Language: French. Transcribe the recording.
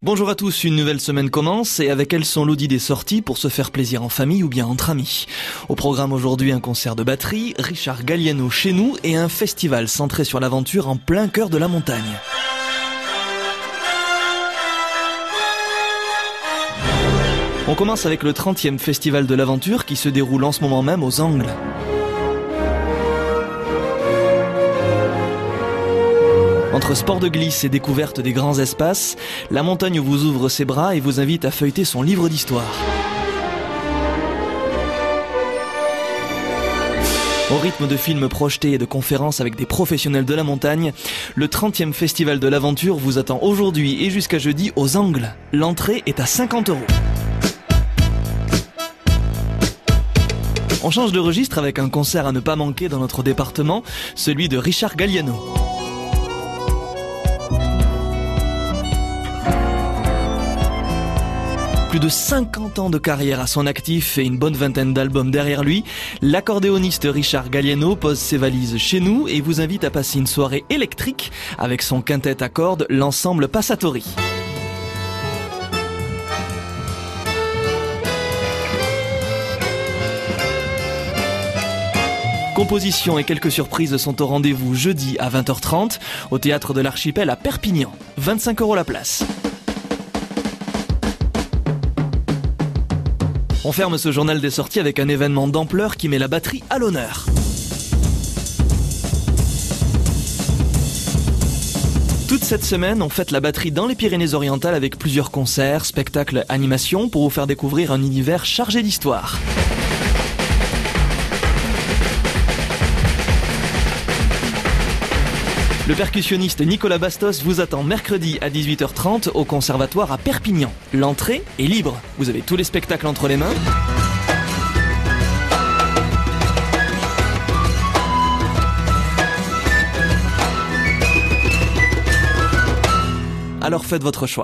Bonjour à tous, une nouvelle semaine commence et avec elle son lot des sorties pour se faire plaisir en famille ou bien entre amis. Au programme aujourd'hui un concert de batterie, Richard Galliano chez nous et un festival centré sur l'aventure en plein cœur de la montagne. On commence avec le 30e festival de l'aventure qui se déroule en ce moment même aux Angles. Sport de glisse et découverte des grands espaces, la montagne vous ouvre ses bras et vous invite à feuilleter son livre d'histoire. Au rythme de films projetés et de conférences avec des professionnels de la montagne, le 30e festival de l'aventure vous attend aujourd'hui et jusqu'à jeudi aux Angles. L'entrée est à 50 euros. On change de registre avec un concert à ne pas manquer dans notre département, celui de Richard Galliano. Plus de 50 ans de carrière à son actif et une bonne vingtaine d'albums derrière lui, l'accordéoniste Richard Galliano pose ses valises chez nous et vous invite à passer une soirée électrique avec son quintet à cordes, l'ensemble Passatori. Composition et quelques surprises sont au rendez-vous jeudi à 20h30 au théâtre de l'Archipel à Perpignan. 25 euros la place. On ferme ce journal des sorties avec un événement d'ampleur qui met la batterie à l'honneur. Toute cette semaine, on fête la batterie dans les Pyrénées-Orientales avec plusieurs concerts, spectacles, animations pour vous faire découvrir un univers chargé d'histoire. Le percussionniste Nicolas Bastos vous attend mercredi à 18h30 au Conservatoire à Perpignan. L'entrée est libre. Vous avez tous les spectacles entre les mains. Alors faites votre choix.